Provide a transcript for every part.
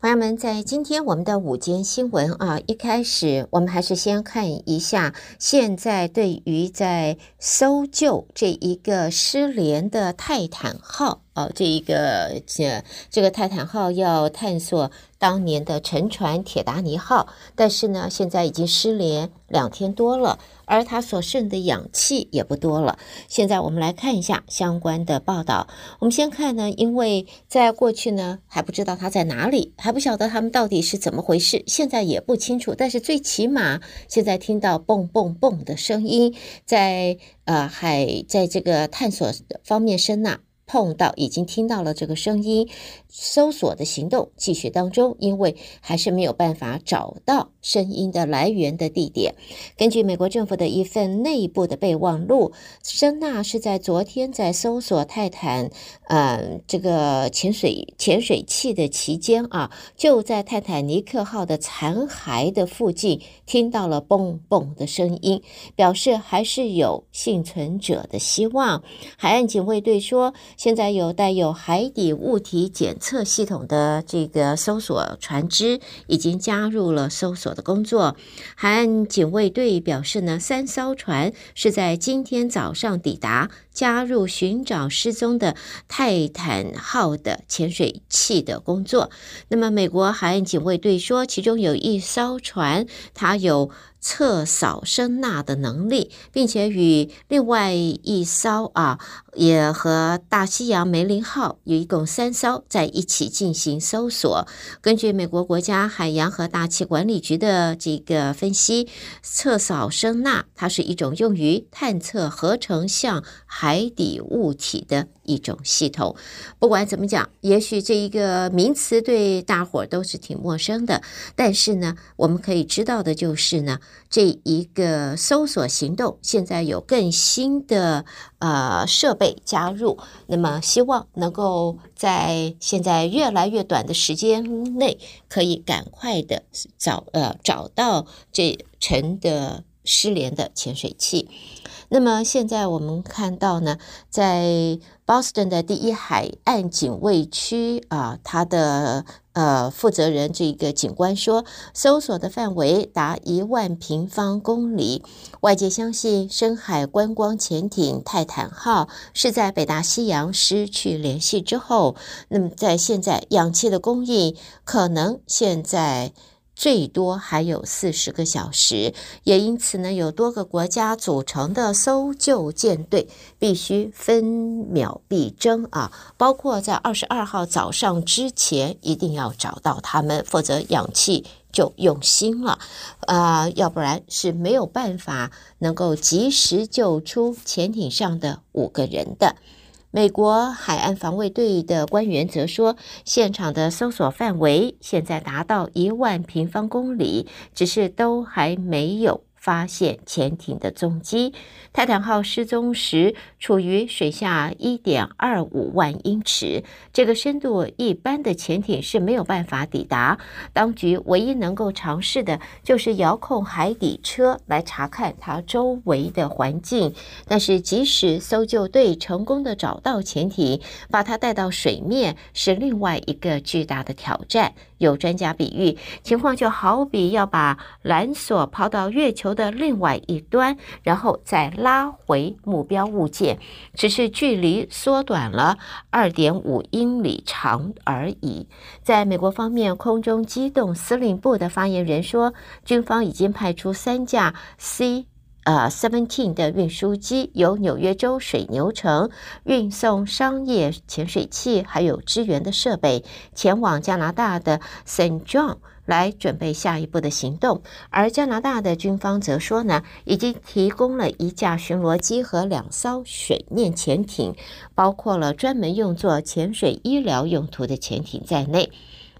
朋友们，在今天我们的午间新闻啊，一开始我们还是先看一下现在对于在搜救这一个失联的泰坦号哦，这一个这这个泰坦号要探索当年的沉船铁达尼号，但是呢，现在已经失联两天多了。而它所剩的氧气也不多了。现在我们来看一下相关的报道。我们先看呢，因为在过去呢还不知道它在哪里，还不晓得他们到底是怎么回事，现在也不清楚。但是最起码现在听到蹦蹦蹦的声音，在呃海在这个探索方面声呐。碰到已经听到了这个声音，搜索的行动继续当中，因为还是没有办法找到声音的来源的地点。根据美国政府的一份内部的备忘录，声纳是在昨天在搜索泰坦，呃，这个潜水潜水器的期间啊，就在泰坦尼克号的残骸的附近听到了嘣嘣的声音，表示还是有幸存者的希望。海岸警卫队说。现在有带有海底物体检测系统的这个搜索船只已经加入了搜索工作。海岸警卫队表示呢，三艘船是在今天早上抵达，加入寻找失踪的泰坦号的潜水器的工作。那么，美国海岸警卫队说，其中有一艘船，它有。测扫声纳的能力，并且与另外一艘啊，也和大西洋梅林号有一共三艘在一起进行搜索。根据美国国家海洋和大气管理局的这个分析，测扫声纳它是一种用于探测合成像海底物体的一种系统。不管怎么讲，也许这一个名词对大伙都是挺陌生的，但是呢，我们可以知道的就是呢。这一个搜索行动现在有更新的呃设备加入，那么希望能够在现在越来越短的时间内，可以赶快的找呃找到这沉的失联的潜水器。那么现在我们看到呢，在 Boston 的第一海岸警卫区啊，它的呃负责人这个警官说，搜索的范围达一万平方公里。外界相信深海观光潜艇泰坦号是在北大西洋失去联系之后，那么在现在氧气的供应可能现在。最多还有四十个小时，也因此呢，有多个国家组成的搜救舰队必须分秒必争啊！包括在二十二号早上之前一定要找到他们，否则氧气就用心了啊！要不然是没有办法能够及时救出潜艇上的五个人的。美国海岸防卫队的官员则说，现场的搜索范围现在达到一万平方公里，只是都还没有。发现潜艇的踪迹。泰坦号失踪时处于水下一点二五万英尺，这个深度一般的潜艇是没有办法抵达。当局唯一能够尝试的就是遥控海底车来查看它周围的环境。但是，即使搜救队成功的找到潜艇，把它带到水面是另外一个巨大的挑战。有专家比喻，情况就好比要把缆索抛到月球的另外一端，然后再拉回目标物件，只是距离缩短了二点五英里长而已。在美国方面，空中机动司令部的发言人说，军方已经派出三架 C。呃，Seventeen 的运输机由纽约州水牛城运送商业潜水器，还有支援的设备，前往加拿大的 Saint John 来准备下一步的行动。而加拿大的军方则说呢，已经提供了一架巡逻机和两艘水面潜艇，包括了专门用作潜水医疗用途的潜艇在内。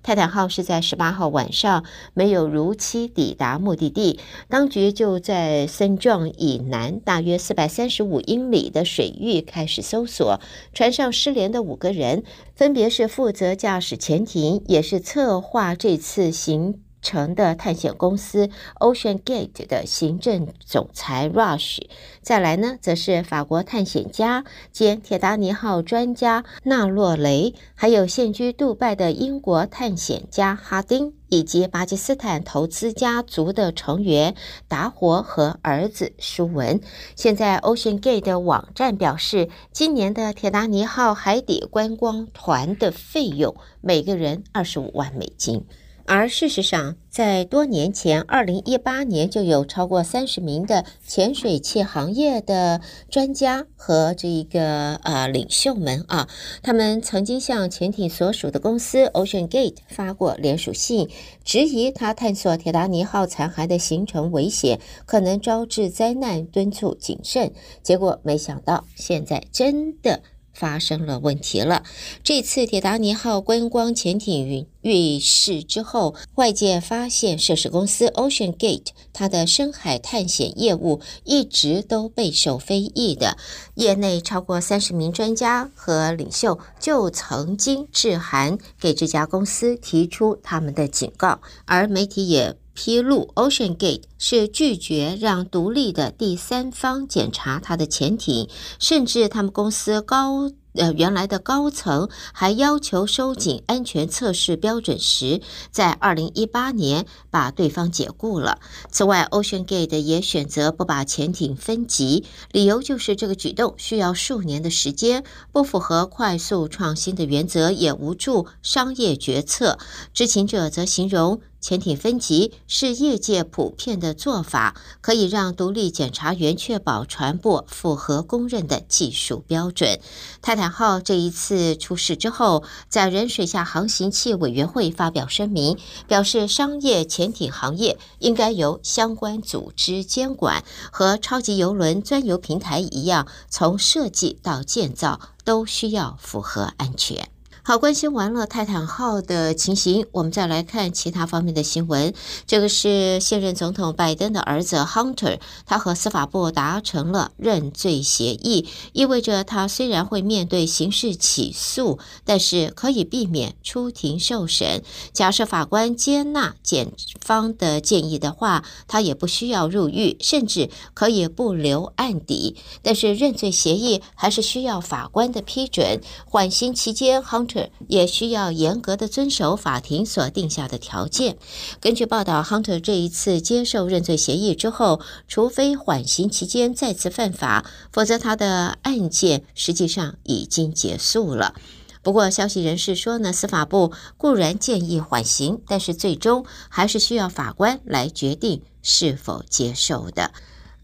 泰坦号是在十八号晚上没有如期抵达目的地，当局就在圣庄以南大约四百三十五英里的水域开始搜索。船上失联的五个人，分别是负责驾驶潜艇，也是策划这次行城的探险公司 Ocean Gate 的行政总裁 Rush，再来呢，则是法国探险家兼铁达尼号专家纳洛雷，还有现居杜拜的英国探险家哈丁，以及巴基斯坦投资家族的成员达活和儿子舒文。现在 Ocean Gate 的网站表示，今年的铁达尼号海底观光团的费用每个人二十五万美金。而事实上，在多年前，二零一八年就有超过三十名的潜水器行业的专家和这一个呃领袖们啊，他们曾经向潜艇所属的公司 Ocean Gate 发过联署信，质疑他探索铁达尼号残骸的行程危险，可能招致灾难，敦促谨慎。结果没想到，现在真的。发生了问题了。这次铁达尼号观光潜艇遇事之后，外界发现涉事公司 Ocean Gate 它的深海探险业务一直都备受非议的。业内超过三十名专家和领袖就曾经致函给这家公司，提出他们的警告，而媒体也。披露，Ocean Gate 是拒绝让独立的第三方检查他的潜艇，甚至他们公司高。呃，原来的高层还要求收紧安全测试标准时，在二零一八年把对方解雇了。此外，OceanGate 也选择不把潜艇分级，理由就是这个举动需要数年的时间，不符合快速创新的原则，也无助商业决策。知情者则形容，潜艇分级是业界普遍的做法，可以让独立检查员确保船舶符合公认的技术标准。泰坦号这一次出事之后，载人水下航行器委员会发表声明，表示商业潜艇行业应该由相关组织监管，和超级邮轮钻油平台一样，从设计到建造都需要符合安全。好，关心完了泰坦号的情形，我们再来看其他方面的新闻。这个是现任总统拜登的儿子 Hunter，他和司法部达成了认罪协议，意味着他虽然会面对刑事起诉，但是可以避免出庭受审。假设法官接纳检方的建议的话，他也不需要入狱，甚至可以不留案底。但是认罪协议还是需要法官的批准。缓刑期间，Hunter。也需要严格的遵守法庭所定下的条件。根据报道，Hunter 这一次接受认罪协议之后，除非缓刑期间再次犯法，否则他的案件实际上已经结束了。不过，消息人士说呢，司法部固然建议缓刑，但是最终还是需要法官来决定是否接受的。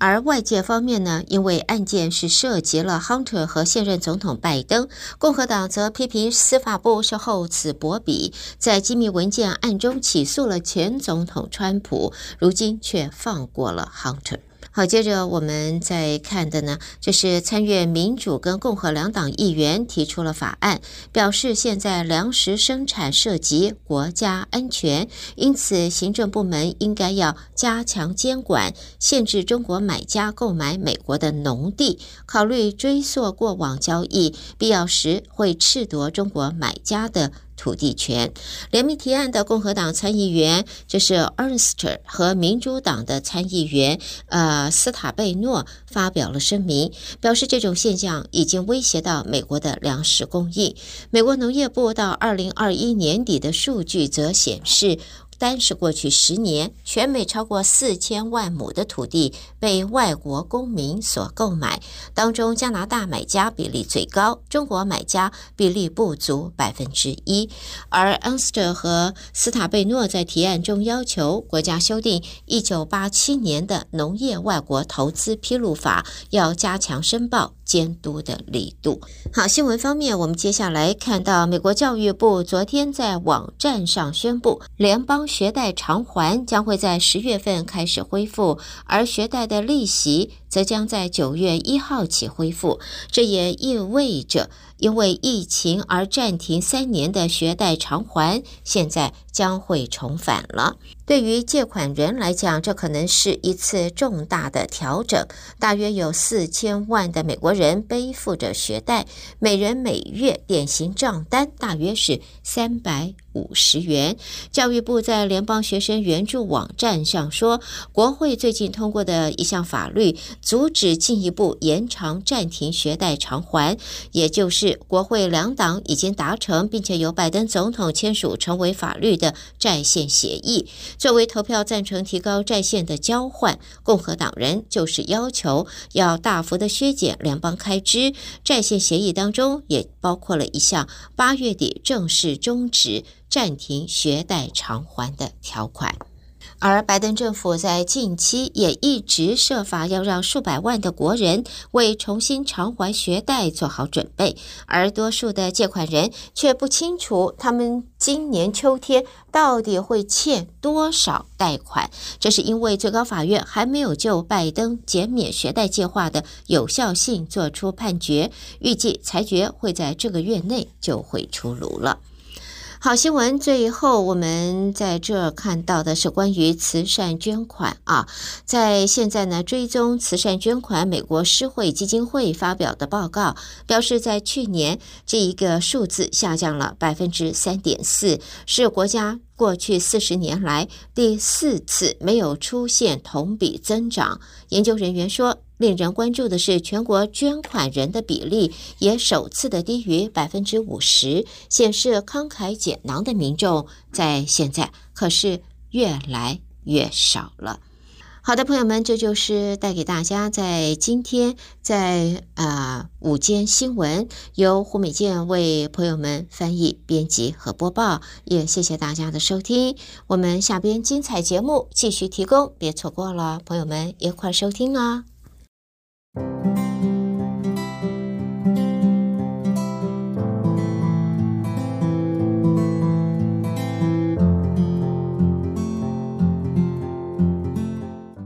而外界方面呢，因为案件是涉及了 Hunter 和现任总统拜登，共和党则批评司法部是厚此薄彼，在机密文件案中起诉了前总统川普，如今却放过了 Hunter。好，接着我们再看的呢，就是参院民主跟共和两党议员提出了法案，表示现在粮食生产涉及国家安全，因此行政部门应该要加强监管，限制中国买家购买美国的农地，考虑追溯过往交易，必要时会褫夺中国买家的。土地权联名提案的共和党参议员就是 Ernst 和民主党的参议员呃斯塔贝诺发表了声明，表示这种现象已经威胁到美国的粮食供应。美国农业部到二零二一年底的数据则显示。单是过去十年，全美超过四千万亩的土地被外国公民所购买，当中加拿大买家比例最高，中国买家比例不足百分之一。而恩斯特和斯塔贝诺在提案中要求国家修订一九八七年的农业外国投资披露法，要加强申报。监督的力度。好，新闻方面，我们接下来看到，美国教育部昨天在网站上宣布，联邦学贷偿还将会在十月份开始恢复，而学贷的利息则将在九月一号起恢复。这也意味着，因为疫情而暂停三年的学贷偿还，现在将会重返了。对于借款人来讲，这可能是一次重大的调整。大约有四千万的美国人背负着学贷，每人每月典型账单大约是三百五十元。教育部在联邦学生援助网站上说，国会最近通过的一项法律，阻止进一步延长暂停学贷偿还，也就是国会两党已经达成，并且由拜登总统签署成为法律的债线协议。作为投票赞成提高债线的交换，共和党人就是要求要大幅的削减联邦开支。债线协议当中也包括了一项八月底正式终止暂停学贷偿还的条款。而拜登政府在近期也一直设法要让数百万的国人为重新偿还学贷做好准备，而多数的借款人却不清楚他们今年秋天到底会欠多少贷款。这是因为最高法院还没有就拜登减免学贷计划的有效性做出判决，预计裁决会在这个月内就会出炉了。好新闻，最后我们在这儿看到的是关于慈善捐款啊，在现在呢追踪慈善捐款，美国施惠基金会发表的报告表示，在去年这一个数字下降了百分之三点四，是国家过去四十年来第四次没有出现同比增长。研究人员说。令人关注的是，全国捐款人的比例也首次的低于百分之五十，显示慷慨解囊的民众在现在可是越来越少了。好的，朋友们，这就是带给大家在今天在啊、午间新闻，由胡美健为朋友们翻译、编辑和播报，也谢谢大家的收听。我们下边精彩节目继续提供，别错过了，朋友们一块收听啊！